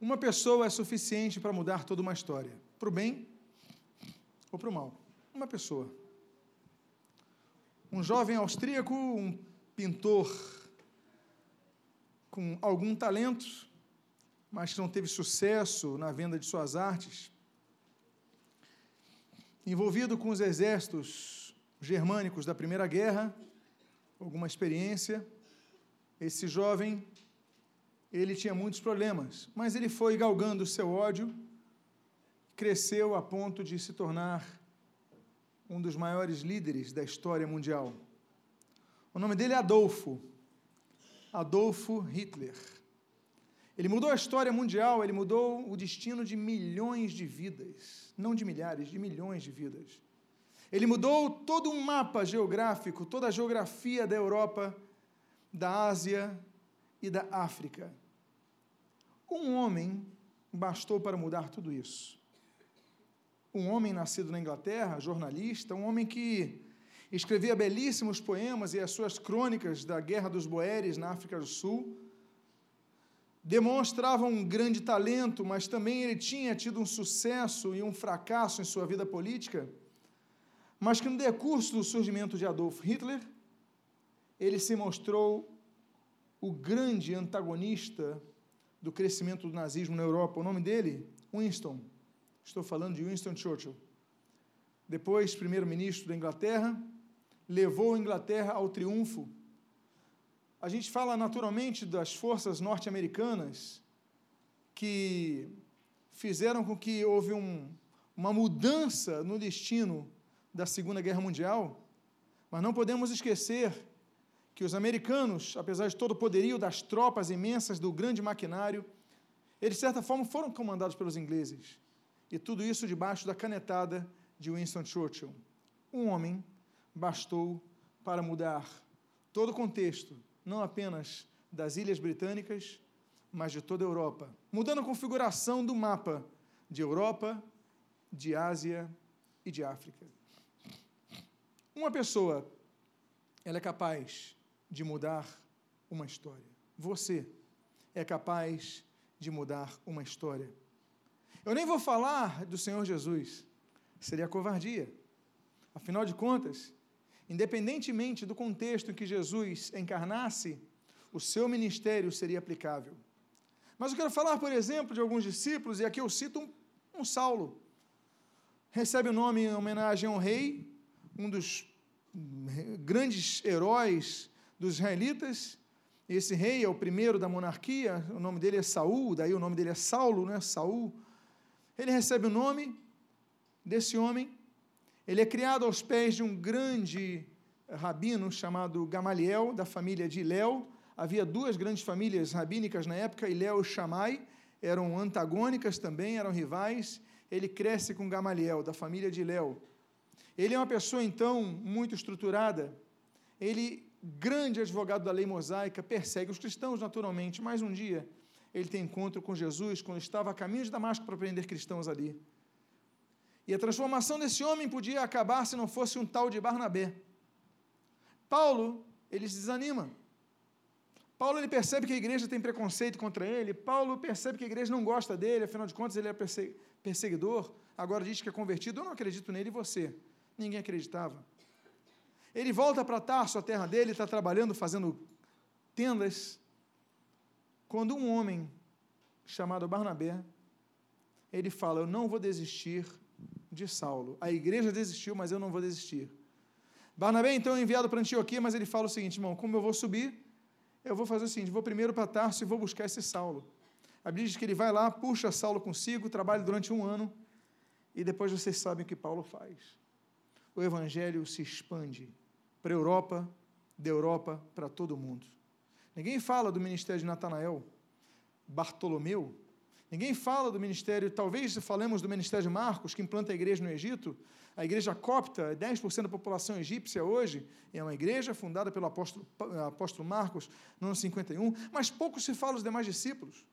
Uma pessoa é suficiente para mudar toda uma história, para o bem ou para o mal. Uma pessoa. Um jovem austríaco, um pintor com algum talento, mas que não teve sucesso na venda de suas artes, envolvido com os exércitos germânicos da Primeira Guerra, alguma experiência, esse jovem ele tinha muitos problemas, mas ele foi galgando o seu ódio, cresceu a ponto de se tornar um dos maiores líderes da história mundial. O nome dele é Adolfo, Adolfo Hitler. Ele mudou a história mundial, ele mudou o destino de milhões de vidas, não de milhares, de milhões de vidas. Ele mudou todo um mapa geográfico, toda a geografia da Europa, da Ásia, e da África. Um homem bastou para mudar tudo isso. Um homem nascido na Inglaterra, jornalista, um homem que escrevia belíssimos poemas e as suas crônicas da Guerra dos Boeres na África do Sul. Demonstrava um grande talento, mas também ele tinha tido um sucesso e um fracasso em sua vida política. Mas que no decurso do surgimento de Adolf Hitler, ele se mostrou o grande antagonista do crescimento do nazismo na Europa. O nome dele? Winston. Estou falando de Winston Churchill. Depois, primeiro-ministro da Inglaterra, levou a Inglaterra ao triunfo. A gente fala naturalmente das forças norte-americanas que fizeram com que houve um, uma mudança no destino da Segunda Guerra Mundial, mas não podemos esquecer que os americanos, apesar de todo o poderio das tropas imensas do grande maquinário, eles, de certa forma, foram comandados pelos ingleses. E tudo isso debaixo da canetada de Winston Churchill. Um homem bastou para mudar todo o contexto, não apenas das ilhas britânicas, mas de toda a Europa, mudando a configuração do mapa de Europa, de Ásia e de África. Uma pessoa, ela é capaz de mudar uma história. Você é capaz de mudar uma história. Eu nem vou falar do Senhor Jesus, seria covardia. Afinal de contas, independentemente do contexto em que Jesus encarnasse, o seu ministério seria aplicável. Mas eu quero falar, por exemplo, de alguns discípulos, e aqui eu cito um, um Saulo. Recebe o nome em homenagem ao rei, um dos grandes heróis dos israelitas. Esse rei é o primeiro da monarquia, o nome dele é Saul, daí o nome dele é Saulo, né? Saul. Ele recebe o nome desse homem. Ele é criado aos pés de um grande rabino chamado Gamaliel, da família de Iléu. Havia duas grandes famílias rabínicas na época, Iléu e Shammai, eram antagônicas também, eram rivais. Ele cresce com Gamaliel, da família de Iléu. Ele é uma pessoa, então, muito estruturada. Ele grande advogado da lei mosaica, persegue os cristãos naturalmente, mas um dia ele tem encontro com Jesus quando estava a caminho de Damasco para prender cristãos ali. E a transformação desse homem podia acabar se não fosse um tal de Barnabé. Paulo, ele se desanima. Paulo ele percebe que a igreja tem preconceito contra ele. Paulo percebe que a igreja não gosta dele, afinal de contas ele é perseguidor. Agora diz que é convertido. Eu não acredito nele e você. Ninguém acreditava. Ele volta para Tarso, a terra dele, está trabalhando, fazendo tendas, quando um homem chamado Barnabé, ele fala: Eu não vou desistir de Saulo. A igreja desistiu, mas eu não vou desistir. Barnabé, então, é enviado para Antioquia, mas ele fala o seguinte: irmão, como eu vou subir, eu vou fazer o seguinte: vou primeiro para Tarso e vou buscar esse Saulo. A Bíblia diz que ele vai lá, puxa Saulo consigo, trabalha durante um ano, e depois vocês sabem o que Paulo faz o Evangelho se expande para a Europa, da Europa para todo mundo. Ninguém fala do ministério de Natanael, Bartolomeu, ninguém fala do ministério, talvez falemos do ministério de Marcos, que implanta a igreja no Egito. A igreja copta, 10% da população egípcia hoje, é uma igreja fundada pelo apóstolo, apóstolo Marcos no ano 51, mas pouco se fala dos demais discípulos.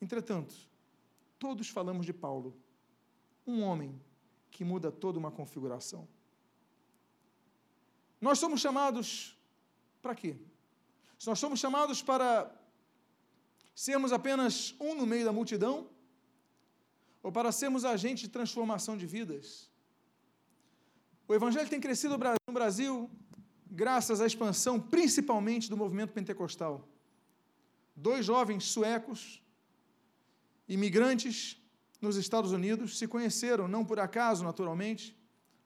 Entretanto, todos falamos de Paulo, um homem que muda toda uma configuração. Nós somos chamados para quê? Nós somos chamados para sermos apenas um no meio da multidão? Ou para sermos agentes de transformação de vidas? O Evangelho tem crescido no Brasil graças à expansão, principalmente do movimento pentecostal. Dois jovens suecos, imigrantes nos Estados Unidos, se conheceram, não por acaso, naturalmente,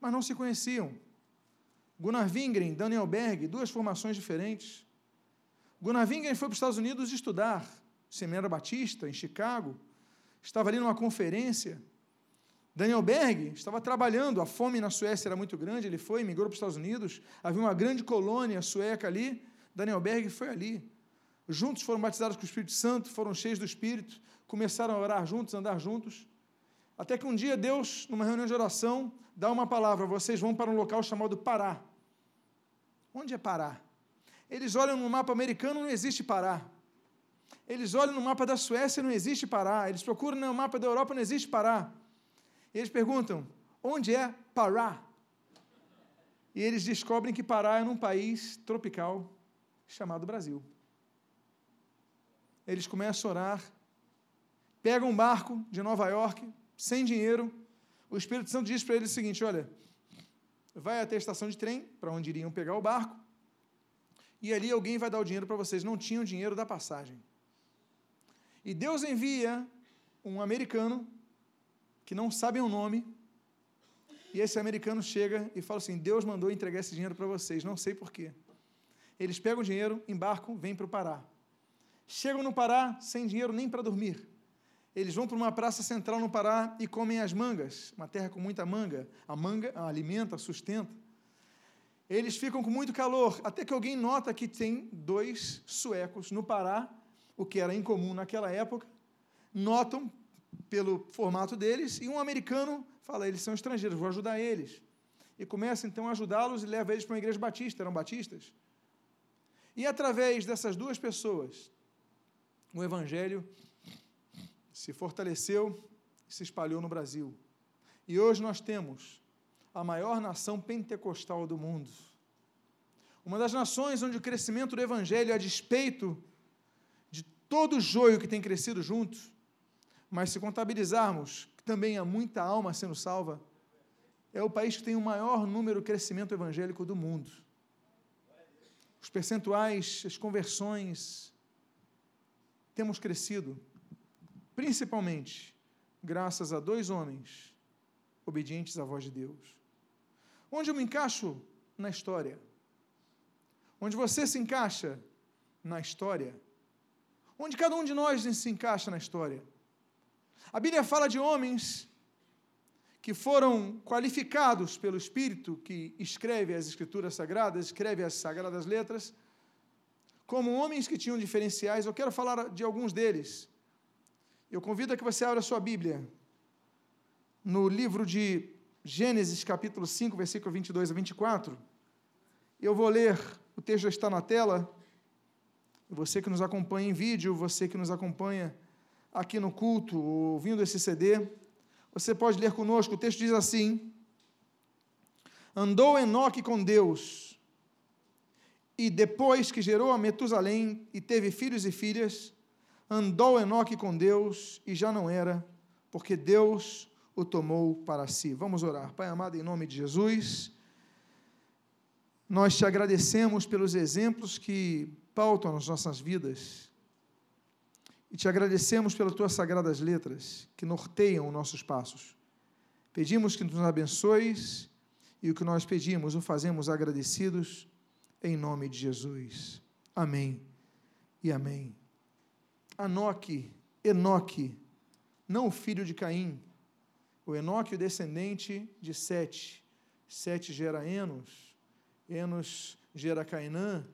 mas não se conheciam. Gunnar Wingren, Daniel Berg, duas formações diferentes. Gunnar Wingren foi para os Estados Unidos estudar, Seminário Batista, em Chicago, estava ali numa conferência. Daniel Berg estava trabalhando, a fome na Suécia era muito grande, ele foi, migrou para os Estados Unidos, havia uma grande colônia sueca ali, Daniel Berg foi ali. Juntos foram batizados com o Espírito Santo, foram cheios do Espírito, começaram a orar juntos, andar juntos. Até que um dia Deus, numa reunião de oração, dá uma palavra: vocês vão para um local chamado Pará. Onde é Pará? Eles olham no mapa americano, não existe Pará. Eles olham no mapa da Suécia, não existe Pará. Eles procuram no mapa da Europa, não existe Pará. E eles perguntam: onde é Pará? E eles descobrem que Pará é num país tropical chamado Brasil. Eles começam a orar, pegam um barco de Nova York, sem dinheiro. O Espírito Santo diz para eles o seguinte: olha, vai até a estação de trem, para onde iriam pegar o barco, e ali alguém vai dar o dinheiro para vocês. Não tinham dinheiro da passagem. E Deus envia um americano, que não sabe o nome, e esse americano chega e fala assim: Deus mandou entregar esse dinheiro para vocês, não sei porquê. Eles pegam o dinheiro, embarcam, vêm para o Pará. Chegam no Pará sem dinheiro nem para dormir. Eles vão para uma praça central no Pará e comem as mangas, uma terra com muita manga. A manga alimenta, sustenta. Eles ficam com muito calor, até que alguém nota que tem dois suecos no Pará, o que era incomum naquela época. Notam pelo formato deles e um americano fala: eles são estrangeiros, vou ajudar eles. E começa então a ajudá-los e leva eles para uma igreja batista, eram batistas. E através dessas duas pessoas, o evangelho se fortaleceu e se espalhou no Brasil. E hoje nós temos a maior nação pentecostal do mundo. Uma das nações onde o crescimento do Evangelho, a despeito de todo o joio que tem crescido junto, mas se contabilizarmos que também há muita alma sendo salva, é o país que tem o maior número de crescimento evangélico do mundo. Os percentuais, as conversões, temos crescido principalmente graças a dois homens obedientes à voz de Deus. Onde eu me encaixo na história? Onde você se encaixa na história? Onde cada um de nós se encaixa na história? A Bíblia fala de homens que foram qualificados pelo Espírito que escreve as Escrituras Sagradas, escreve as Sagradas Letras, como homens que tinham diferenciais. Eu quero falar de alguns deles. Eu convido a que você abra sua Bíblia no livro de Gênesis, capítulo 5, versículo 22 a 24. Eu vou ler, o texto já está na tela. Você que nos acompanha em vídeo, você que nos acompanha aqui no culto, ouvindo esse CD, você pode ler conosco. O texto diz assim: Andou Enoque com Deus, e depois que gerou a Metusalém e teve filhos e filhas, andou Enoque com Deus e já não era, porque Deus o tomou para si. Vamos orar. Pai amado, em nome de Jesus, nós te agradecemos pelos exemplos que pautam as nossas vidas e te agradecemos pelas tuas sagradas letras que norteiam os nossos passos. Pedimos que nos abençoes e o que nós pedimos o fazemos agradecidos em nome de Jesus. Amém e amém. Anoque, Enoque, não o filho de Caim. O Enoque, o descendente de Sete. Sete gera Enos, Enos gera Cainã,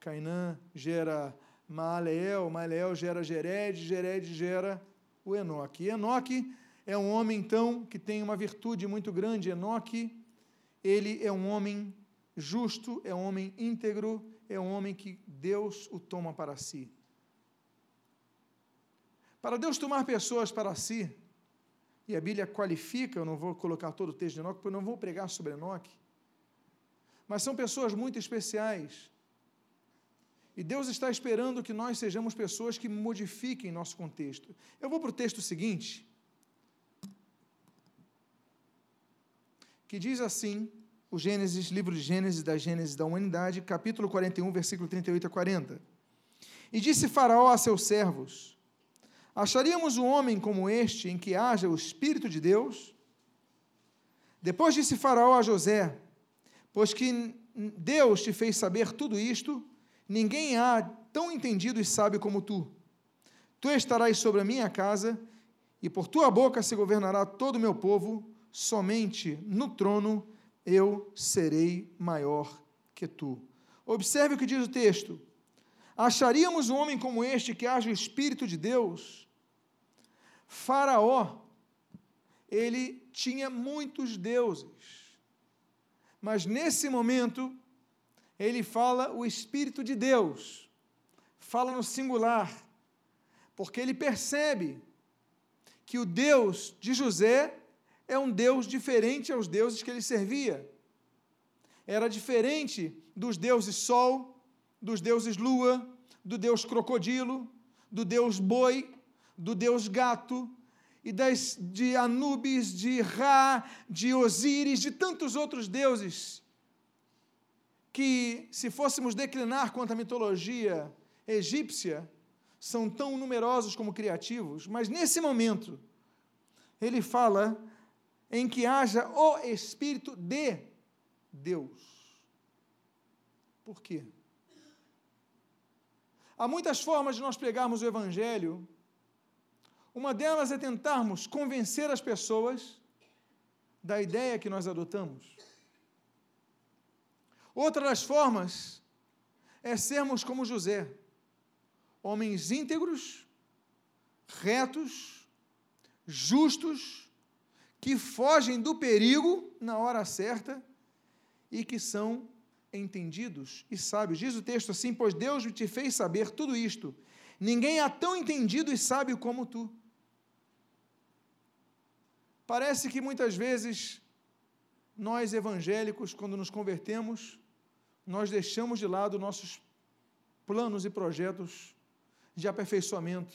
Cainã gera Maaleel, Maaleel gera Gered, Gered gera o Enoque. Enoque é um homem, então, que tem uma virtude muito grande. Enoque, ele é um homem justo, é um homem íntegro, é um homem que Deus o toma para si. Para Deus tomar pessoas para si, e a Bíblia qualifica, eu não vou colocar todo o texto de Enoque, porque eu não vou pregar sobre Enoque, mas são pessoas muito especiais. E Deus está esperando que nós sejamos pessoas que modifiquem nosso contexto. Eu vou para o texto seguinte, que diz assim, o Gênesis, livro de Gênesis da Gênesis da humanidade, capítulo 41, versículo 38 a 40. E disse Faraó a seus servos: Acharíamos um homem como este em que haja o Espírito de Deus? Depois disse Faraó a José: Pois que Deus te fez saber tudo isto, ninguém há tão entendido e sábio como tu. Tu estarás sobre a minha casa, e por tua boca se governará todo o meu povo, somente no trono eu serei maior que tu. Observe o que diz o texto. Acharíamos um homem como este que haja o Espírito de Deus? Faraó, ele tinha muitos deuses, mas nesse momento, ele fala o Espírito de Deus, fala no singular, porque ele percebe que o Deus de José é um Deus diferente aos deuses que ele servia. Era diferente dos deuses Sol, dos deuses Lua, do Deus Crocodilo, do Deus Boi, do Deus Gato, e das, de Anubis, de Ra, de Osíris, de tantos outros deuses que, se fôssemos declinar quanto à mitologia egípcia, são tão numerosos como criativos, mas nesse momento, ele fala em que haja o Espírito de Deus. Por quê? Há muitas formas de nós pregarmos o Evangelho. Uma delas é tentarmos convencer as pessoas da ideia que nós adotamos. Outra das formas é sermos como José, homens íntegros, retos, justos, que fogem do perigo na hora certa e que são entendidos e sábios. Diz o texto assim: Pois Deus te fez saber tudo isto. Ninguém há tão entendido e sábio como tu. Parece que muitas vezes nós evangélicos, quando nos convertemos, nós deixamos de lado nossos planos e projetos de aperfeiçoamento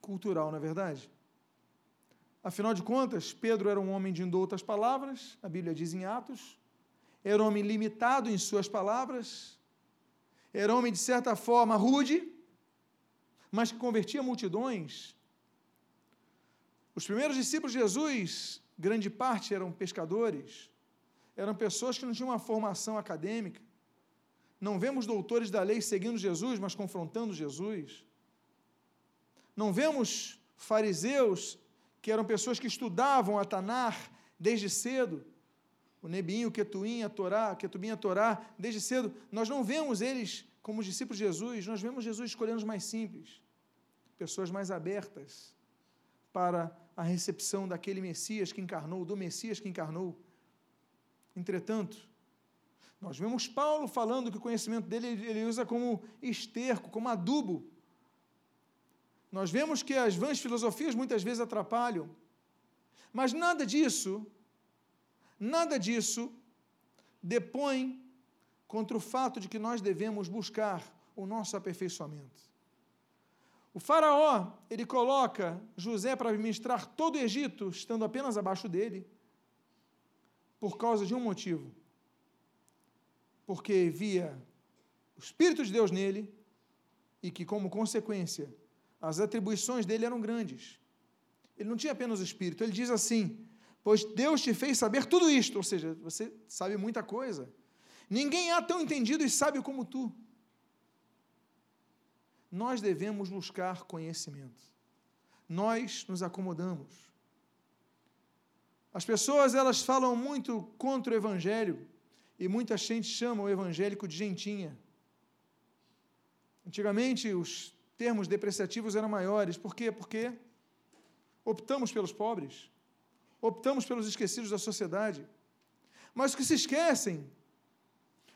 cultural, não é verdade? Afinal de contas, Pedro era um homem de indoutas palavras, a Bíblia diz em Atos, era um homem limitado em suas palavras, era um homem de certa forma rude, mas que convertia multidões. Os primeiros discípulos de Jesus, grande parte eram pescadores, eram pessoas que não tinham uma formação acadêmica. Não vemos doutores da lei seguindo Jesus, mas confrontando Jesus. Não vemos fariseus que eram pessoas que estudavam a Tanar desde cedo, o Nebinho, o Ketuim, a Torá, Ketubim, a Torá, desde cedo, nós não vemos eles como discípulos de Jesus, nós vemos Jesus escolhendo os mais simples, pessoas mais abertas para a recepção daquele Messias que encarnou, do Messias que encarnou. Entretanto, nós vemos Paulo falando que o conhecimento dele ele usa como esterco, como adubo. Nós vemos que as vãs filosofias muitas vezes atrapalham. Mas nada disso Nada disso depõe contra o fato de que nós devemos buscar o nosso aperfeiçoamento. O faraó, ele coloca José para administrar todo o Egito, estando apenas abaixo dele, por causa de um motivo. Porque via o Espírito de Deus nele e que, como consequência, as atribuições dele eram grandes. Ele não tinha apenas o Espírito, ele diz assim: pois Deus te fez saber tudo isto, ou seja, você sabe muita coisa. Ninguém há tão entendido e sábio como tu. Nós devemos buscar conhecimento. Nós nos acomodamos. As pessoas elas falam muito contra o evangelho e muita gente chama o evangélico de gentinha. Antigamente os termos depreciativos eram maiores. Por quê? Porque optamos pelos pobres optamos pelos esquecidos da sociedade. Mas o que se esquecem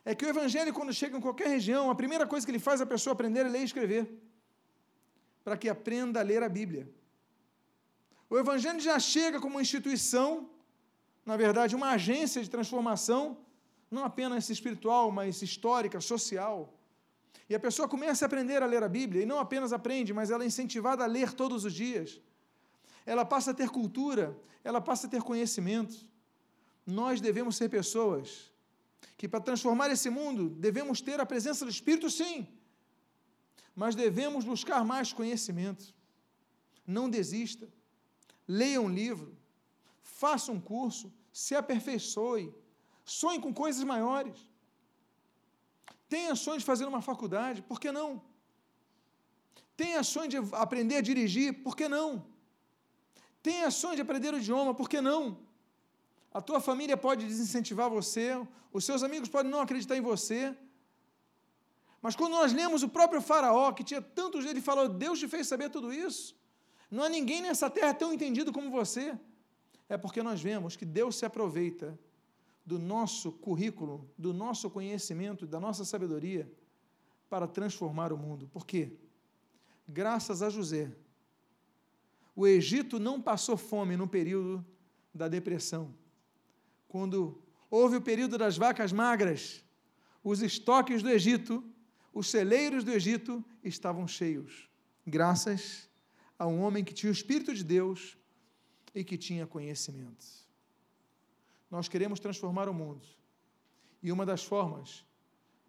é que o evangelho, quando chega em qualquer região, a primeira coisa que ele faz a pessoa aprender é ler e escrever, para que aprenda a ler a Bíblia. O evangelho já chega como uma instituição, na verdade, uma agência de transformação, não apenas espiritual, mas histórica, social. E a pessoa começa a aprender a ler a Bíblia, e não apenas aprende, mas ela é incentivada a ler todos os dias. Ela passa a ter cultura, ela passa a ter conhecimento. Nós devemos ser pessoas que, para transformar esse mundo, devemos ter a presença do Espírito, sim, mas devemos buscar mais conhecimento. Não desista. Leia um livro, faça um curso, se aperfeiçoe, sonhe com coisas maiores. Tenha sonho de fazer uma faculdade, por que não? Tenha sonho de aprender a dirigir, por que não? Tenha sonho de aprender o idioma, por que não? A tua família pode desincentivar você, os seus amigos podem não acreditar em você. Mas quando nós lemos o próprio Faraó, que tinha tantos, ele falou: Deus te fez saber tudo isso. Não há ninguém nessa terra tão entendido como você. É porque nós vemos que Deus se aproveita do nosso currículo, do nosso conhecimento, da nossa sabedoria para transformar o mundo. Por quê? Graças a José, o Egito não passou fome no período da depressão. Quando houve o período das vacas magras, os estoques do Egito, os celeiros do Egito estavam cheios, graças a um homem que tinha o Espírito de Deus e que tinha conhecimento. Nós queremos transformar o mundo. E uma das formas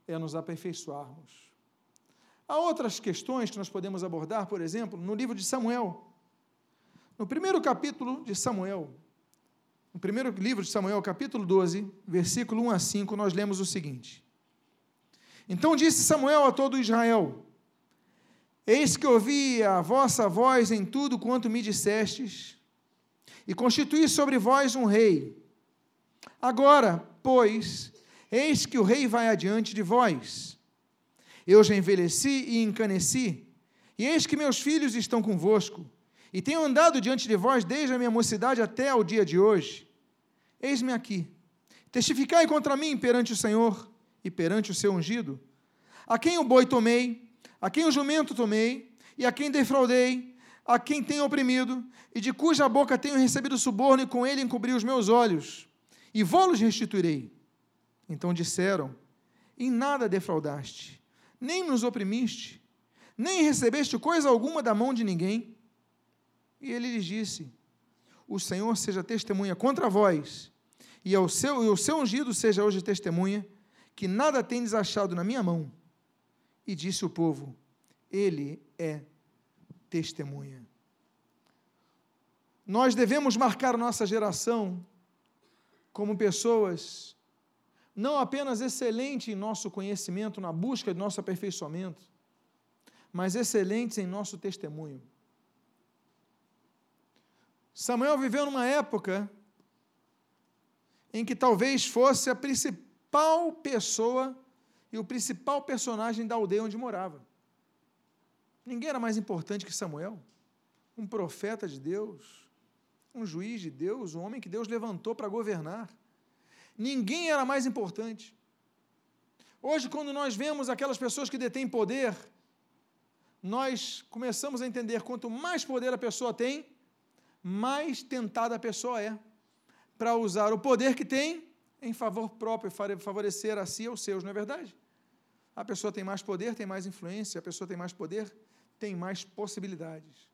é nos aperfeiçoarmos. Há outras questões que nós podemos abordar, por exemplo, no livro de Samuel. No primeiro capítulo de Samuel, no primeiro livro de Samuel, capítulo 12, versículo 1 a 5, nós lemos o seguinte: Então disse Samuel a todo Israel: Eis que ouvi a vossa voz em tudo quanto me dissestes, e constituí sobre vós um rei Agora, pois, eis que o rei vai adiante de vós. Eu já envelheci e encaneci, e eis que meus filhos estão convosco, e tenho andado diante de vós desde a minha mocidade até ao dia de hoje. Eis-me aqui. Testificai contra mim perante o Senhor e perante o seu ungido, a quem o boi tomei, a quem o jumento tomei, e a quem defraudei, a quem tenho oprimido, e de cuja boca tenho recebido suborno, e com ele encobri os meus olhos e vou-los restituirei. Então disseram: Em nada defraudaste, nem nos oprimiste, nem recebeste coisa alguma da mão de ninguém. E ele lhes disse: O Senhor seja testemunha contra vós, e o seu, e o seu ungido seja hoje testemunha, que nada tendes achado na minha mão. E disse o povo: Ele é testemunha. Nós devemos marcar nossa geração como pessoas não apenas excelentes em nosso conhecimento, na busca de nosso aperfeiçoamento, mas excelentes em nosso testemunho. Samuel viveu numa época em que talvez fosse a principal pessoa e o principal personagem da aldeia onde morava. Ninguém era mais importante que Samuel, um profeta de Deus, um juiz de Deus, um homem que Deus levantou para governar. Ninguém era mais importante. Hoje, quando nós vemos aquelas pessoas que detêm poder, nós começamos a entender quanto mais poder a pessoa tem, mais tentada a pessoa é para usar o poder que tem em favor próprio, favorecer a si e aos seus, não é verdade? A pessoa tem mais poder, tem mais influência, a pessoa tem mais poder, tem mais possibilidades.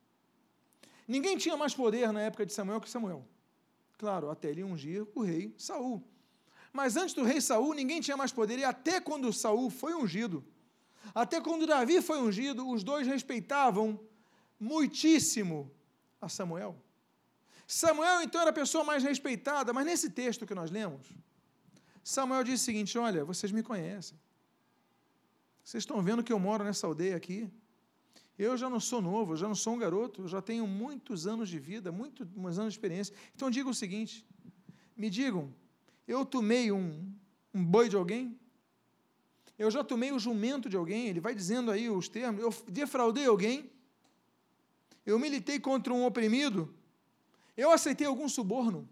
Ninguém tinha mais poder na época de Samuel que Samuel. Claro, até ele ungir o rei Saul. Mas antes do rei Saul, ninguém tinha mais poder, e até quando Saul foi ungido, até quando Davi foi ungido, os dois respeitavam muitíssimo a Samuel. Samuel, então, era a pessoa mais respeitada, mas nesse texto que nós lemos, Samuel diz o seguinte: Olha, vocês me conhecem. Vocês estão vendo que eu moro nessa aldeia aqui. Eu já não sou novo, eu já não sou um garoto, eu já tenho muitos anos de vida, muitos anos de experiência. Então diga o seguinte: me digam, eu tomei um, um boi de alguém? Eu já tomei o jumento de alguém? Ele vai dizendo aí os termos. Eu defraudei alguém? Eu militei contra um oprimido? Eu aceitei algum suborno?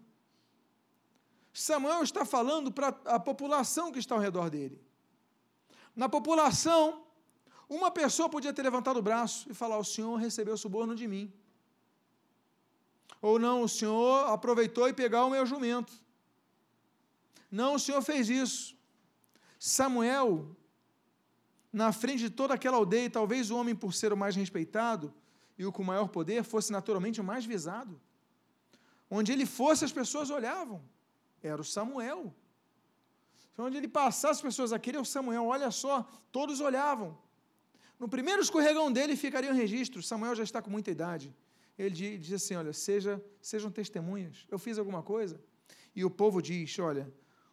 Samuel está falando para a população que está ao redor dele. Na população, uma pessoa podia ter levantado o braço e falar: O senhor recebeu suborno de mim. Ou não, o senhor aproveitou e pegou o meu jumento. Não, o senhor fez isso. Samuel na frente de toda aquela aldeia, talvez o homem, por ser o mais respeitado e o com maior poder, fosse naturalmente o mais visado. Onde ele fosse, as pessoas olhavam. Era o Samuel. Onde ele passasse, as pessoas, aquele é o Samuel, olha só, todos olhavam. No primeiro escorregão dele ficaria um registro. Samuel já está com muita idade. Ele diz assim: Olha, seja, sejam testemunhas. Eu fiz alguma coisa? E o povo diz: Olha,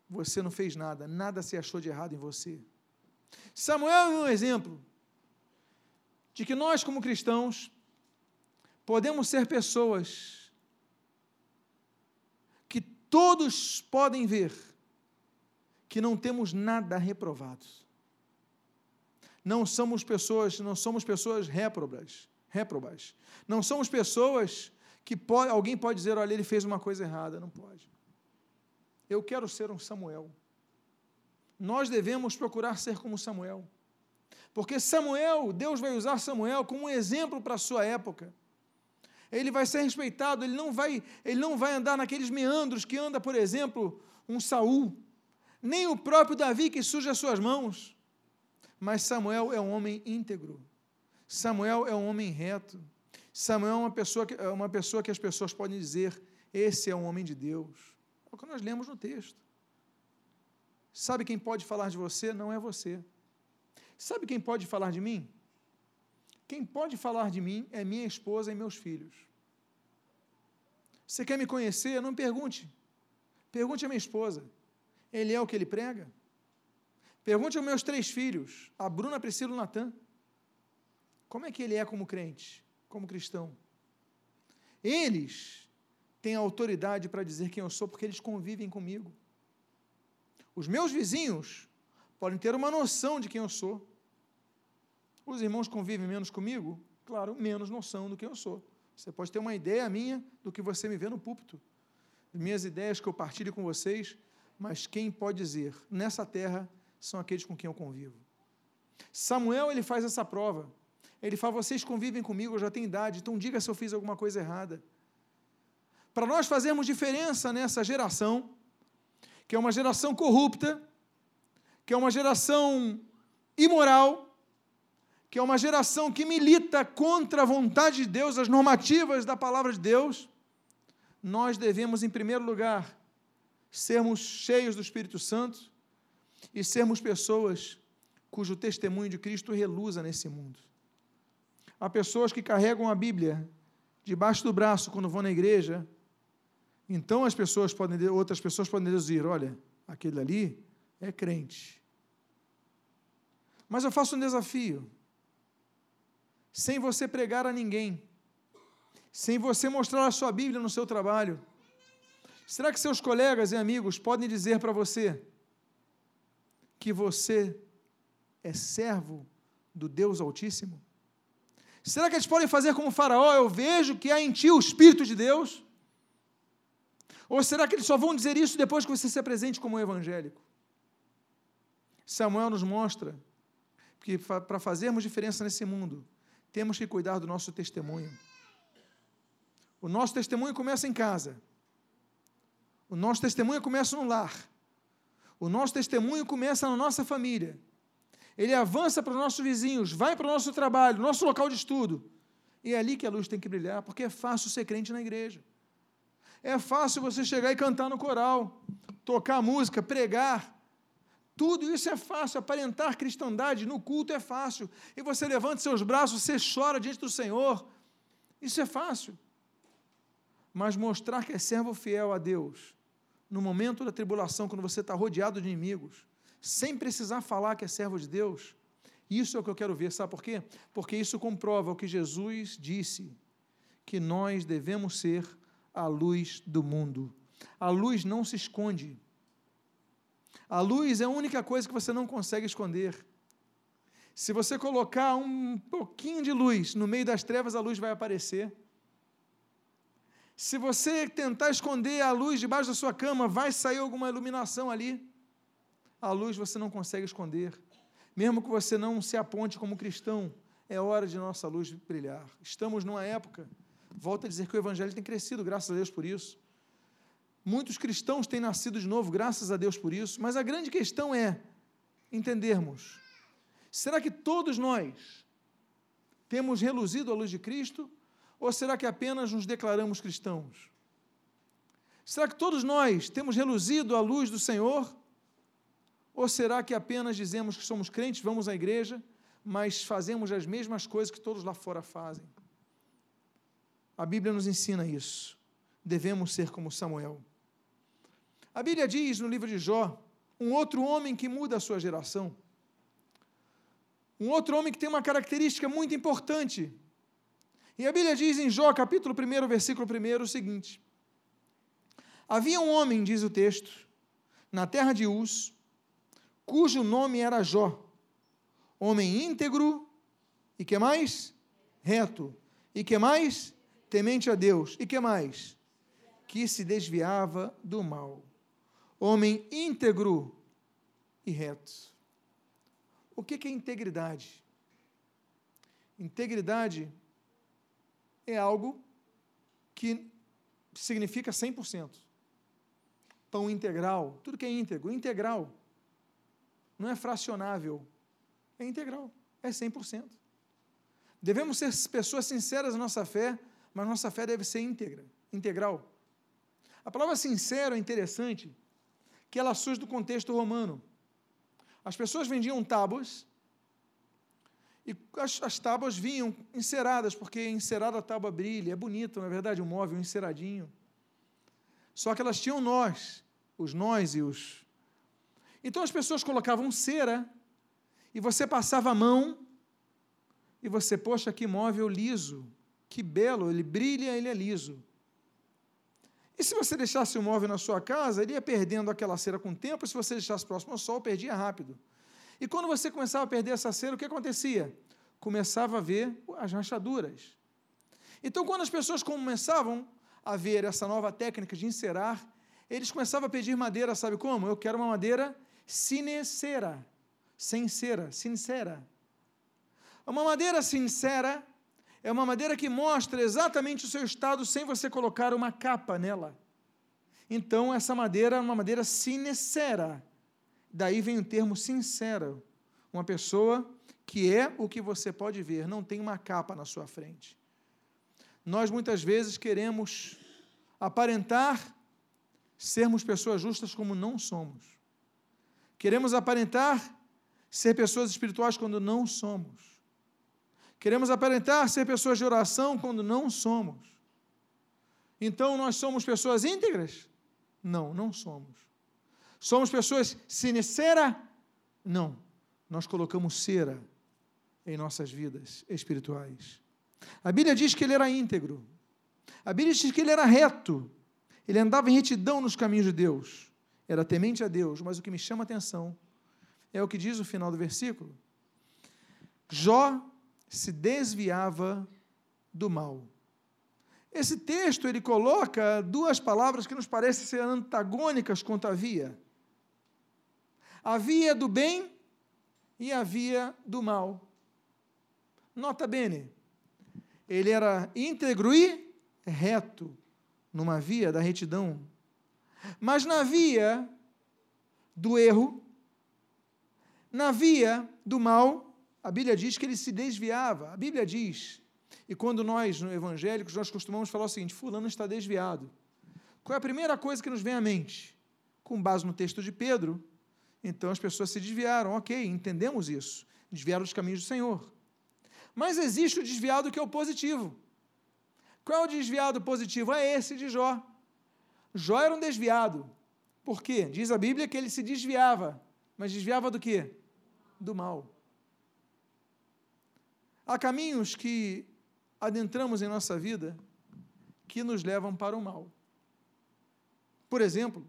você não fez nada, nada se achou de errado em você. Samuel é um exemplo de que nós, como cristãos, podemos ser pessoas todos podem ver que não temos nada reprovados. Não somos pessoas, não somos pessoas réprobas, réprobas. Não somos pessoas que pode, alguém pode dizer, olha, ele fez uma coisa errada, não pode. Eu quero ser um Samuel. Nós devemos procurar ser como Samuel. Porque Samuel, Deus vai usar Samuel como um exemplo para a sua época. Ele vai ser respeitado, ele não vai, ele não vai andar naqueles meandros que anda, por exemplo, um Saul, nem o próprio Davi que suja as suas mãos. Mas Samuel é um homem íntegro. Samuel é um homem reto. Samuel é uma pessoa que, é uma pessoa que as pessoas podem dizer: esse é um homem de Deus. É o que nós lemos no texto. Sabe quem pode falar de você? Não é você. Sabe quem pode falar de mim? Quem pode falar de mim é minha esposa e meus filhos. Você quer me conhecer? Não pergunte. Pergunte a minha esposa. Ele é o que ele prega? Pergunte aos meus três filhos, a Bruna, Priscila e Natan. Como é que ele é como crente, como cristão? Eles têm autoridade para dizer quem eu sou porque eles convivem comigo. Os meus vizinhos podem ter uma noção de quem eu sou. Os irmãos convivem menos comigo? Claro, menos noção do que eu sou. Você pode ter uma ideia minha do que você me vê no púlpito. Minhas ideias que eu partilho com vocês, mas quem pode dizer, nessa terra são aqueles com quem eu convivo. Samuel, ele faz essa prova. Ele fala: vocês convivem comigo, eu já tenho idade, então diga se eu fiz alguma coisa errada. Para nós fazermos diferença nessa geração, que é uma geração corrupta, que é uma geração imoral, que é uma geração que milita contra a vontade de Deus, as normativas da palavra de Deus, nós devemos, em primeiro lugar, sermos cheios do Espírito Santo e sermos pessoas cujo testemunho de Cristo reluza nesse mundo. Há pessoas que carregam a Bíblia debaixo do braço quando vão na igreja, então as pessoas podem, outras pessoas podem deduzir, olha, aquele ali é crente. Mas eu faço um desafio. Sem você pregar a ninguém, sem você mostrar a sua Bíblia no seu trabalho, será que seus colegas e amigos podem dizer para você que você é servo do Deus Altíssimo? Será que eles podem fazer como Faraó? Eu vejo que há em ti o Espírito de Deus. Ou será que eles só vão dizer isso depois que você se apresente como um evangélico? Samuel nos mostra que para fazermos diferença nesse mundo, temos que cuidar do nosso testemunho. O nosso testemunho começa em casa. O nosso testemunho começa no lar. O nosso testemunho começa na nossa família. Ele avança para os nossos vizinhos, vai para o nosso trabalho, nosso local de estudo. E é ali que a luz tem que brilhar, porque é fácil ser crente na igreja. É fácil você chegar e cantar no coral, tocar música, pregar. Tudo isso é fácil, aparentar cristandade no culto é fácil. E você levanta seus braços, você chora diante do Senhor. Isso é fácil. Mas mostrar que é servo fiel a Deus, no momento da tribulação, quando você está rodeado de inimigos, sem precisar falar que é servo de Deus, isso é o que eu quero ver, sabe por quê? Porque isso comprova o que Jesus disse, que nós devemos ser a luz do mundo. A luz não se esconde. A luz é a única coisa que você não consegue esconder. Se você colocar um pouquinho de luz no meio das trevas, a luz vai aparecer. Se você tentar esconder a luz debaixo da sua cama, vai sair alguma iluminação ali. A luz você não consegue esconder. Mesmo que você não se aponte como cristão, é hora de nossa luz brilhar. Estamos numa época Volto a dizer que o Evangelho tem crescido, graças a Deus por isso. Muitos cristãos têm nascido de novo, graças a Deus por isso. Mas a grande questão é entendermos Será que todos nós temos reluzido a luz de Cristo? Ou será que apenas nos declaramos cristãos? Será que todos nós temos reluzido a luz do Senhor? Ou será que apenas dizemos que somos crentes, vamos à igreja, mas fazemos as mesmas coisas que todos lá fora fazem? A Bíblia nos ensina isso. Devemos ser como Samuel. A Bíblia diz no livro de Jó, um outro homem que muda a sua geração. Um outro homem que tem uma característica muito importante. E a Bíblia diz em Jó, capítulo 1, versículo 1, o seguinte: Havia um homem, diz o texto, na terra de Uz, cujo nome era Jó, homem íntegro, e que mais? Reto. E que mais? Temente a Deus. E que mais? Que se desviava do mal. Homem íntegro e reto. O que é integridade? Integridade é algo que significa 100%. Pão integral, tudo que é íntegro, integral. Não é fracionável, é integral, é 100%. Devemos ser pessoas sinceras na nossa fé, mas nossa fé deve ser íntegra, integral. A palavra sincero é interessante, que ela surge do contexto romano. As pessoas vendiam tábuas e as, as tábuas vinham enceradas, porque encerada a tábua brilha, é bonito, na é verdade, um móvel enceradinho. Só que elas tinham nós, os nós e os. Então as pessoas colocavam cera e você passava a mão e você, poxa, que móvel liso, que belo, ele brilha, ele é liso. E se você deixasse o móvel na sua casa, ele ia perdendo aquela cera com o tempo, se você deixasse próximo ao sol, perdia rápido. E quando você começava a perder essa cera, o que acontecia? Começava a ver as rachaduras. Então, quando as pessoas começavam a ver essa nova técnica de encerar, eles começavam a pedir madeira, sabe como? Eu quero uma madeira sinecera, sem cera, sincera. Uma madeira sincera é uma madeira que mostra exatamente o seu estado sem você colocar uma capa nela. Então, essa madeira é uma madeira sinecera. Daí vem o termo sincera. Uma pessoa que é o que você pode ver, não tem uma capa na sua frente. Nós muitas vezes queremos aparentar sermos pessoas justas como não somos. Queremos aparentar ser pessoas espirituais quando não somos. Queremos aparentar ser pessoas de oração quando não somos. Então nós somos pessoas íntegras? Não, não somos. Somos pessoas sinceras? Não. Nós colocamos cera em nossas vidas espirituais. A Bíblia diz que ele era íntegro. A Bíblia diz que ele era reto. Ele andava em retidão nos caminhos de Deus. Era temente a Deus, mas o que me chama a atenção é o que diz o final do versículo. Jó se desviava do mal. Esse texto ele coloca duas palavras que nos parecem ser antagônicas quanto à via. Do bem e a via do mal. Nota bene, ele era íntegro e reto numa via da retidão. Mas na via do erro, na via do mal, a Bíblia diz que ele se desviava. A Bíblia diz, e quando nós, no evangélicos, nós costumamos falar o seguinte: Fulano está desviado. Qual é a primeira coisa que nos vem à mente? Com base no texto de Pedro, então as pessoas se desviaram. Ok, entendemos isso. Desviaram dos caminhos do Senhor. Mas existe o desviado que é o positivo. Qual é o desviado positivo? É esse de Jó. Jó era um desviado. Por quê? Diz a Bíblia que ele se desviava. Mas desviava do quê? Do mal. Há caminhos que adentramos em nossa vida que nos levam para o mal. Por exemplo,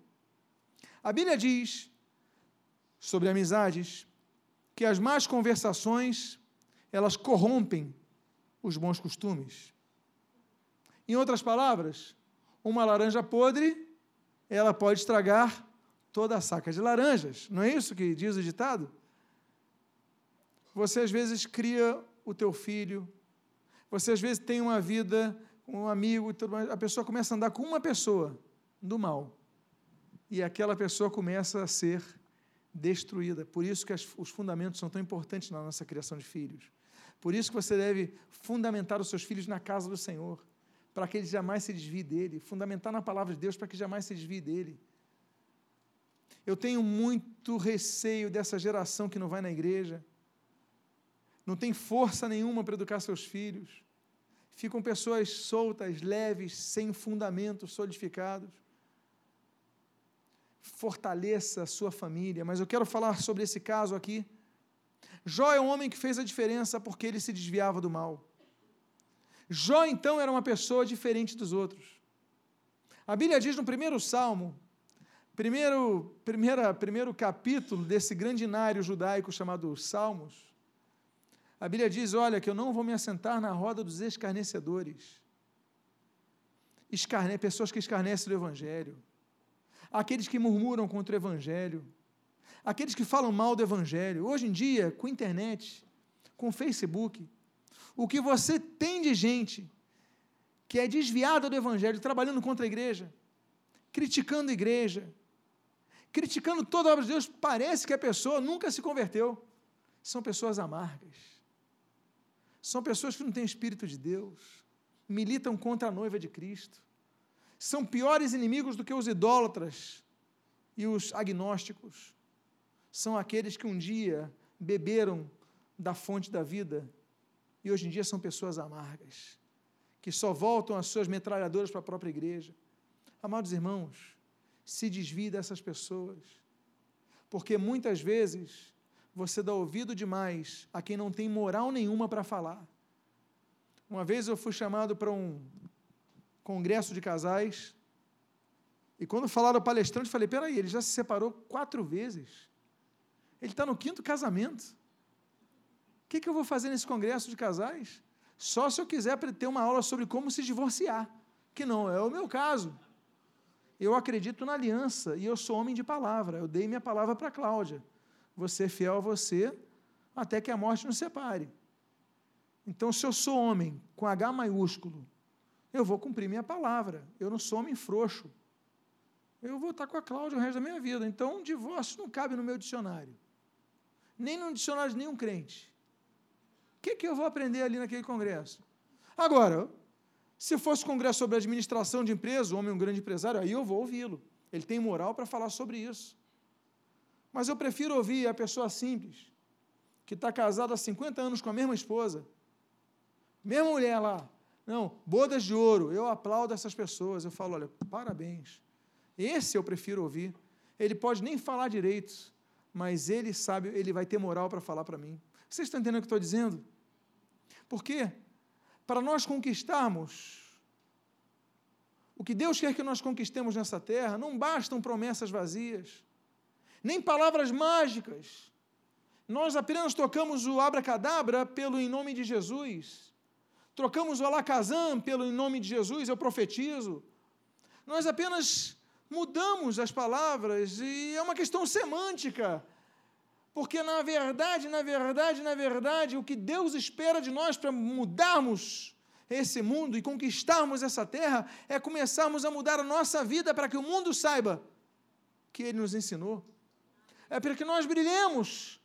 a Bíblia diz sobre amizades que as más conversações elas corrompem os bons costumes. Em outras palavras, uma laranja podre, ela pode estragar toda a saca de laranjas. Não é isso que diz o ditado? Você às vezes cria o teu filho. Você às vezes tem uma vida, um amigo, a pessoa começa a andar com uma pessoa do mal. E aquela pessoa começa a ser destruída. Por isso que as, os fundamentos são tão importantes na nossa criação de filhos. Por isso que você deve fundamentar os seus filhos na casa do Senhor, para que eles jamais se desviem dele, fundamentar na palavra de Deus para que jamais se desviem dele. Eu tenho muito receio dessa geração que não vai na igreja, não tem força nenhuma para educar seus filhos, ficam pessoas soltas, leves, sem fundamentos solidificados. Fortaleça a sua família, mas eu quero falar sobre esse caso aqui. Jó é um homem que fez a diferença porque ele se desviava do mal. Jó, então, era uma pessoa diferente dos outros. A Bíblia diz no primeiro salmo, primeiro, primeira, primeiro capítulo desse grandinário judaico chamado Salmos, a Bíblia diz: Olha, que eu não vou me assentar na roda dos escarnecedores. Escarne, pessoas que escarnecem do Evangelho, aqueles que murmuram contra o Evangelho, aqueles que falam mal do Evangelho. Hoje em dia, com internet, com Facebook, o que você tem de gente que é desviada do Evangelho, trabalhando contra a igreja, criticando a igreja, criticando toda a obra de Deus, parece que a pessoa nunca se converteu. São pessoas amargas. São pessoas que não têm espírito de Deus, militam contra a noiva de Cristo. São piores inimigos do que os idólatras e os agnósticos. São aqueles que um dia beberam da fonte da vida e hoje em dia são pessoas amargas, que só voltam as suas metralhadoras para a própria igreja. Amados irmãos, se desvie dessas pessoas, porque muitas vezes você dá ouvido demais a quem não tem moral nenhuma para falar. Uma vez eu fui chamado para um congresso de casais, e quando falaram palestrante, eu falei: peraí, ele já se separou quatro vezes. Ele está no quinto casamento que, que eu vou fazer nesse congresso de casais? Só se eu quiser ter uma aula sobre como se divorciar, que não é o meu caso. Eu acredito na aliança e eu sou homem de palavra. Eu dei minha palavra para Cláudia. Você é fiel a você até que a morte nos separe. Então, se eu sou homem com H maiúsculo, eu vou cumprir minha palavra. Eu não sou homem frouxo. Eu vou estar com a Cláudia o resto da minha vida. Então, divórcio não cabe no meu dicionário. Nem no dicionário de nenhum crente. O que, que eu vou aprender ali naquele congresso? Agora, se fosse congresso sobre administração de empresa, o homem é um grande empresário, aí eu vou ouvi-lo. Ele tem moral para falar sobre isso. Mas eu prefiro ouvir a pessoa simples, que está casada há 50 anos com a mesma esposa, mesma mulher lá. Não, bodas de ouro. Eu aplaudo essas pessoas. Eu falo, olha, parabéns. Esse eu prefiro ouvir. Ele pode nem falar direito, mas ele sabe, ele vai ter moral para falar para mim. Vocês estão entendendo o que estou dizendo? Por quê? Para nós conquistarmos o que Deus quer que nós conquistemos nessa terra, não bastam promessas vazias, nem palavras mágicas. Nós apenas tocamos o abracadabra pelo em nome de Jesus. Trocamos o alakazam pelo em nome de Jesus, eu profetizo. Nós apenas mudamos as palavras e é uma questão semântica. Porque na verdade, na verdade, na verdade, o que Deus espera de nós para mudarmos esse mundo e conquistarmos essa terra é começarmos a mudar a nossa vida para que o mundo saiba que Ele nos ensinou. É para que nós brilhemos,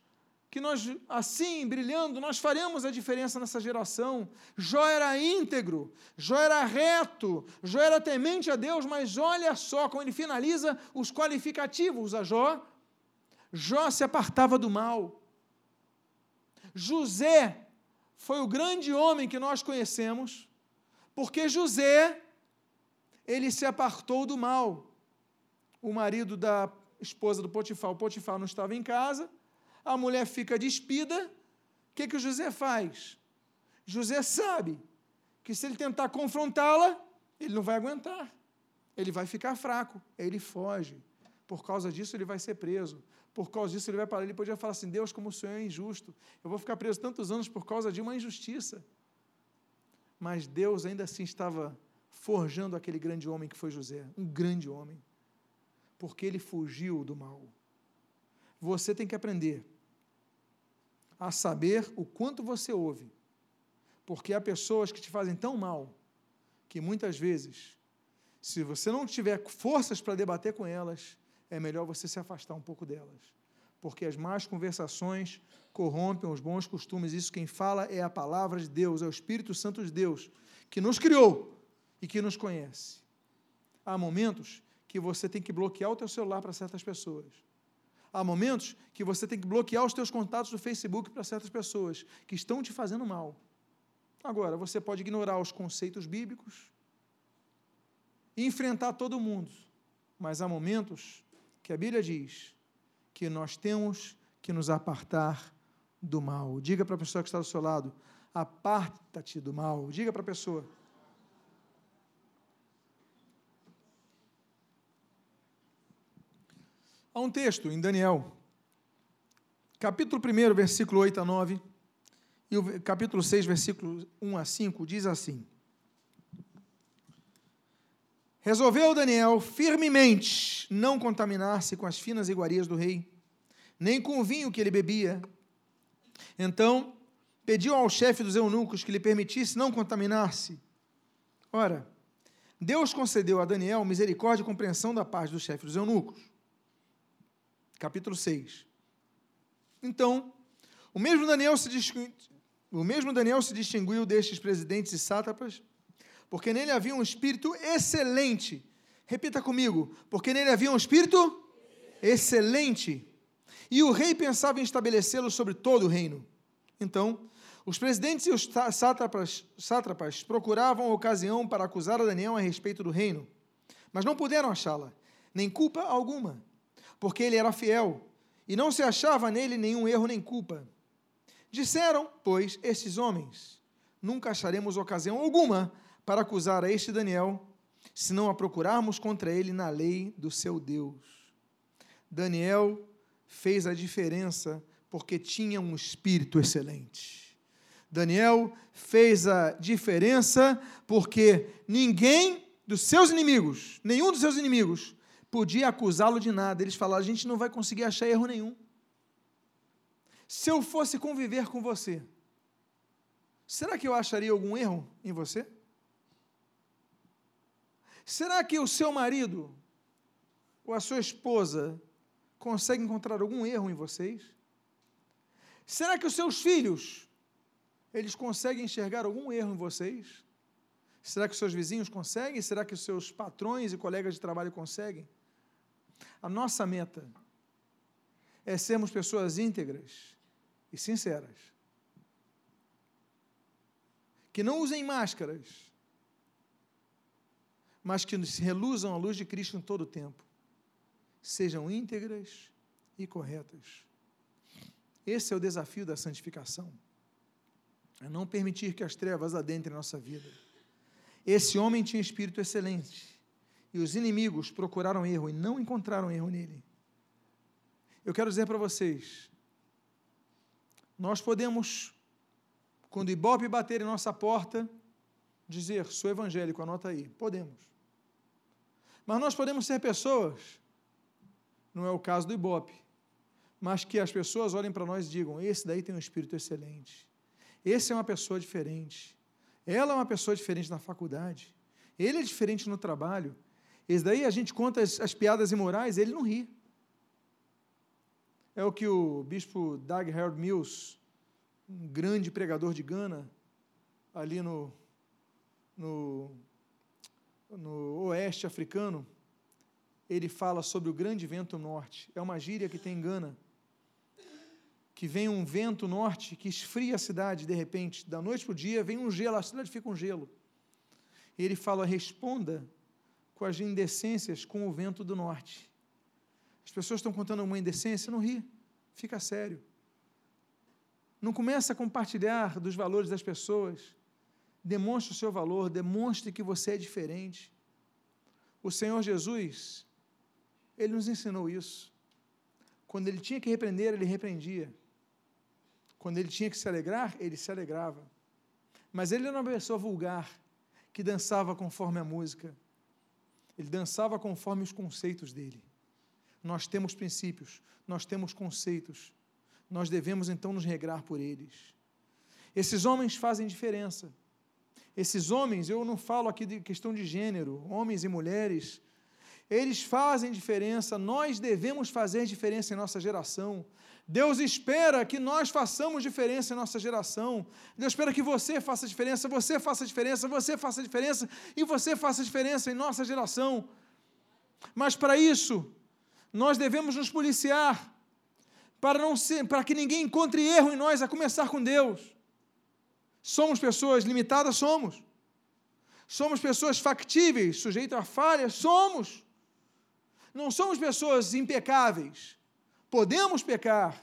que nós, assim, brilhando, nós faremos a diferença nessa geração. Jó era íntegro, Jó era reto, Jó era temente a Deus, mas olha só como ele finaliza os qualificativos a Jó Jó se apartava do mal. José foi o grande homem que nós conhecemos, porque José ele se apartou do mal. O marido da esposa do Potifar, o Potifar não estava em casa, a mulher fica despida. O que, que o José faz? José sabe que se ele tentar confrontá-la, ele não vai aguentar. Ele vai ficar fraco. Ele foge. Por causa disso, ele vai ser preso por causa disso ele vai para ele podia falar assim: Deus, como o Senhor é injusto, eu vou ficar preso tantos anos por causa de uma injustiça. Mas Deus ainda assim estava forjando aquele grande homem que foi José, um grande homem, porque ele fugiu do mal. Você tem que aprender a saber o quanto você ouve, porque há pessoas que te fazem tão mal que muitas vezes, se você não tiver forças para debater com elas, é melhor você se afastar um pouco delas. porque as más conversações corrompem os bons costumes. Isso quem fala é a palavra de Deus, é o Espírito Santo de Deus, que nos criou e que nos conhece. Há momentos que você tem que bloquear o teu celular para certas pessoas. Há momentos que você tem que bloquear os teus contatos do Facebook para certas pessoas que estão te fazendo mal. Agora, você pode ignorar os conceitos bíblicos e enfrentar todo mundo, mas há momentos que a Bíblia diz que nós temos que nos apartar do mal. Diga para a pessoa que está do seu lado: aparta-te do mal. Diga para a pessoa. Há um texto em Daniel, capítulo 1, versículo 8 a 9, e o capítulo 6, versículo 1 a 5, diz assim: Resolveu Daniel firmemente não contaminar-se com as finas iguarias do rei, nem com o vinho que ele bebia, então, pediu ao chefe dos eunucos que lhe permitisse não contaminar-se. Ora, Deus concedeu a Daniel misericórdia e compreensão da parte do chefe dos eunucos. Capítulo 6. Então, o mesmo Daniel se distinguiu, o mesmo Daniel se distinguiu destes presidentes e sátrapas, porque nele havia um espírito excelente. Repita comigo, porque nele havia um espírito excelente e o rei pensava em estabelecê-lo sobre todo o reino. Então, os presidentes e os sátrapas, sátrapas procuravam ocasião para acusar a Daniel a respeito do reino, mas não puderam achá-la, nem culpa alguma, porque ele era fiel, e não se achava nele nenhum erro nem culpa. Disseram, pois, estes homens: Nunca acharemos ocasião alguma para acusar a este Daniel, se não a procurarmos contra ele na lei do seu Deus. Daniel fez a diferença porque tinha um espírito excelente. Daniel fez a diferença porque ninguém dos seus inimigos, nenhum dos seus inimigos, podia acusá-lo de nada. Eles falaram: a gente não vai conseguir achar erro nenhum. Se eu fosse conviver com você, será que eu acharia algum erro em você? Será que o seu marido ou a sua esposa consegue encontrar algum erro em vocês? Será que os seus filhos eles conseguem enxergar algum erro em vocês? Será que os seus vizinhos conseguem? Será que os seus patrões e colegas de trabalho conseguem? A nossa meta é sermos pessoas íntegras e sinceras. Que não usem máscaras, mas que se reluzam à luz de Cristo em todo o tempo sejam íntegras e corretas. Esse é o desafio da santificação. É não permitir que as trevas adentrem nossa vida. Esse homem tinha espírito excelente. E os inimigos procuraram erro e não encontraram erro nele. Eu quero dizer para vocês: nós podemos, quando o Ibope bater em nossa porta, dizer, sou evangélico, anota aí. Podemos. Mas nós podemos ser pessoas não é o caso do Ibope, mas que as pessoas olhem para nós e digam: esse daí tem um espírito excelente, esse é uma pessoa diferente, ela é uma pessoa diferente na faculdade, ele é diferente no trabalho. Esse daí a gente conta as, as piadas imorais, ele não ri. É o que o bispo Doug Harold Mills, um grande pregador de Gana, ali no, no, no oeste africano, ele fala sobre o grande vento norte. É uma gíria que tem em Gana. Que vem um vento norte que esfria a cidade de repente, da noite para o dia, vem um gelo, a cidade fica um gelo. E ele fala: responda com as indecências com o vento do norte. As pessoas estão contando uma indecência, não ri, fica sério. Não começa a compartilhar dos valores das pessoas. Demonstre o seu valor, demonstre que você é diferente. O Senhor Jesus, ele nos ensinou isso. Quando ele tinha que repreender, ele repreendia. Quando ele tinha que se alegrar, ele se alegrava. Mas ele era uma pessoa vulgar, que dançava conforme a música. Ele dançava conforme os conceitos dele. Nós temos princípios, nós temos conceitos. Nós devemos então nos regrar por eles. Esses homens fazem diferença. Esses homens, eu não falo aqui de questão de gênero, homens e mulheres, Eles fazem diferença, nós devemos fazer diferença em nossa geração. Deus espera que nós façamos diferença em nossa geração. Deus espera que você faça diferença, você faça diferença, você faça diferença e você faça diferença em nossa geração. Mas para isso, nós devemos nos policiar para não ser, para que ninguém encontre erro em nós, a começar com Deus. Somos pessoas limitadas, somos. Somos pessoas factíveis, sujeitas a falhas, somos. Não somos pessoas impecáveis. Podemos pecar,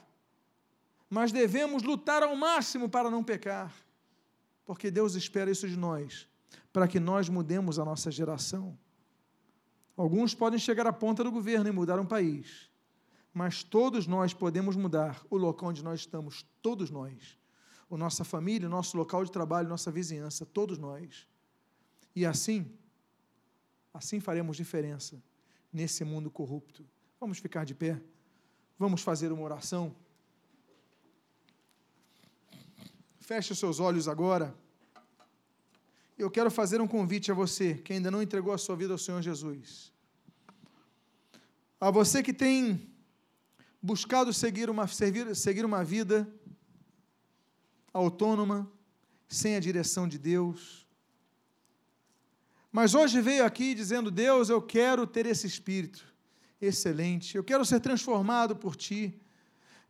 mas devemos lutar ao máximo para não pecar, porque Deus espera isso de nós, para que nós mudemos a nossa geração. Alguns podem chegar à ponta do governo e mudar um país, mas todos nós podemos mudar o local onde nós estamos, todos nós. A nossa família, o nosso local de trabalho, nossa vizinhança, todos nós. E assim, assim faremos diferença nesse mundo corrupto. Vamos ficar de pé. Vamos fazer uma oração. Feche os seus olhos agora. Eu quero fazer um convite a você que ainda não entregou a sua vida ao Senhor Jesus. A você que tem buscado seguir uma, servir, seguir uma vida autônoma, sem a direção de Deus mas hoje veio aqui dizendo: Deus, eu quero ter esse espírito excelente, eu quero ser transformado por ti.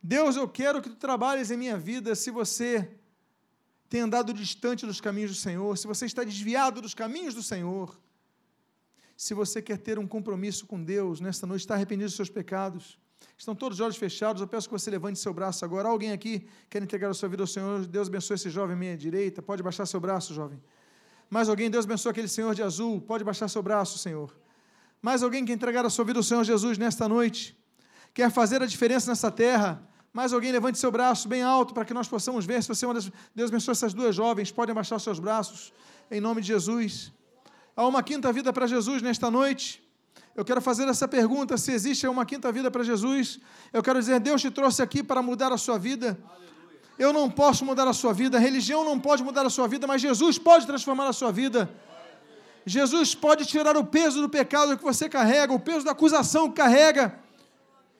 Deus, eu quero que tu trabalhes em minha vida se você tem andado distante dos caminhos do Senhor, se você está desviado dos caminhos do Senhor. Se você quer ter um compromisso com Deus nesta noite, está arrependido dos seus pecados, estão todos os olhos fechados, eu peço que você levante seu braço agora. Alguém aqui quer entregar a sua vida ao Senhor? Deus abençoe esse jovem à minha direita. Pode baixar seu braço, jovem. Mais alguém, Deus abençoe aquele senhor de azul. Pode baixar seu braço, Senhor. Mais alguém que entregar a sua vida ao Senhor Jesus nesta noite. Quer fazer a diferença nessa terra. Mais alguém, levante seu braço bem alto para que nós possamos ver se você é uma das. Deus abençoe essas duas jovens. Podem baixar os seus braços. Em nome de Jesus. Há uma quinta vida para Jesus nesta noite. Eu quero fazer essa pergunta: se existe uma quinta vida para Jesus. Eu quero dizer, Deus te trouxe aqui para mudar a sua vida. Eu não posso mudar a sua vida, a religião não pode mudar a sua vida, mas Jesus pode transformar a sua vida. Jesus pode tirar o peso do pecado que você carrega, o peso da acusação que carrega,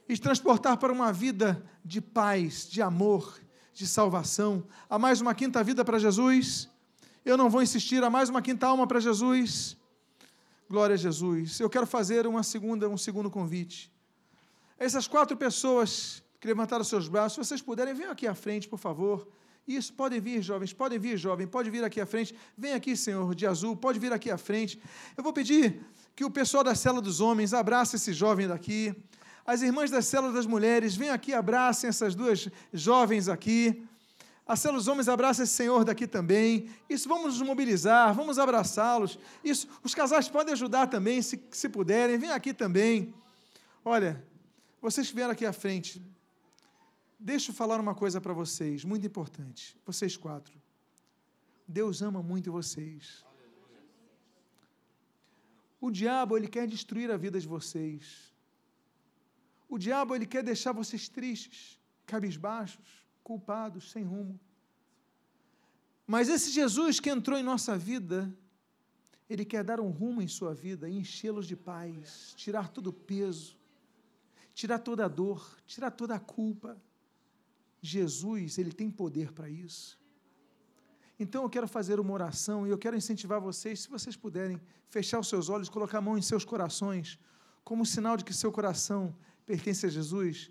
e transportar para uma vida de paz, de amor, de salvação. Há mais uma quinta vida para Jesus. Eu não vou insistir, há mais uma quinta alma para Jesus. Glória a Jesus. Eu quero fazer uma segunda, um segundo convite. Essas quatro pessoas que levantaram seus braços. Se vocês puderem, venham aqui à frente, por favor. Isso, podem vir, jovens, podem vir, jovem, pode vir aqui à frente. Vem aqui, senhor de azul, pode vir aqui à frente. Eu vou pedir que o pessoal da cela dos homens abrace esse jovem daqui. As irmãs da cela das mulheres, venham aqui, abracem essas duas jovens aqui. A cela dos homens abraça esse senhor daqui também. Isso, vamos nos mobilizar, vamos abraçá-los. Isso, os casais podem ajudar também, se, se puderem. Vem aqui também. Olha, vocês que vieram aqui à frente, Deixa eu falar uma coisa para vocês, muito importante. Vocês quatro. Deus ama muito vocês. O diabo, ele quer destruir a vida de vocês. O diabo, ele quer deixar vocês tristes, cabisbaixos, culpados, sem rumo. Mas esse Jesus que entrou em nossa vida, ele quer dar um rumo em sua vida, enchê-los de paz, tirar todo o peso, tirar toda a dor, tirar toda a culpa Jesus, ele tem poder para isso. Então eu quero fazer uma oração e eu quero incentivar vocês, se vocês puderem, fechar os seus olhos, colocar a mão em seus corações, como sinal de que seu coração pertence a Jesus.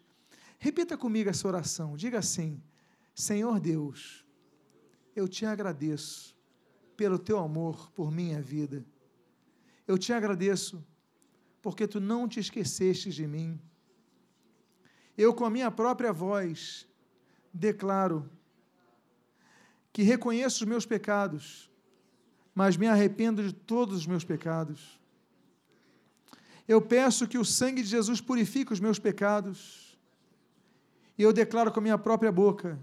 Repita comigo essa oração. Diga assim: Senhor Deus, eu te agradeço pelo teu amor por minha vida. Eu te agradeço porque tu não te esquecestes de mim. Eu, com a minha própria voz, declaro que reconheço os meus pecados, mas me arrependo de todos os meus pecados. Eu peço que o sangue de Jesus purifique os meus pecados. E eu declaro com a minha própria boca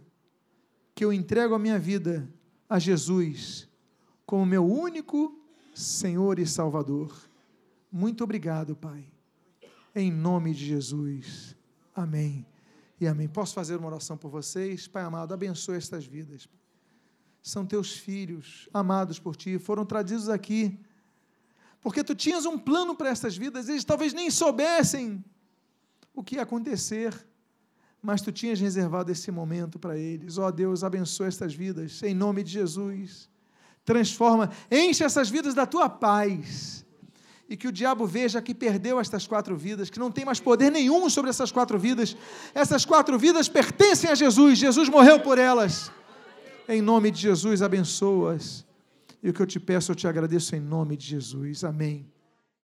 que eu entrego a minha vida a Jesus como meu único Senhor e Salvador. Muito obrigado, Pai. Em nome de Jesus. Amém e amém. Posso fazer uma oração por vocês? Pai amado, abençoe estas vidas. São teus filhos, amados por ti, foram trazidos aqui Porque tu tinhas um plano para essas vidas, eles talvez nem soubessem o que ia acontecer, mas tu tinhas reservado esse momento para eles. Ó oh, Deus, abençoa estas vidas, em nome de Jesus. Transforma, enche essas vidas da tua paz. E que o diabo veja que perdeu estas quatro vidas, que não tem mais poder nenhum sobre essas quatro vidas. Essas quatro vidas pertencem a Jesus, Jesus morreu por elas. Em nome de Jesus, abençoas. E o que eu te peço, eu te agradeço em nome de Jesus. Amém.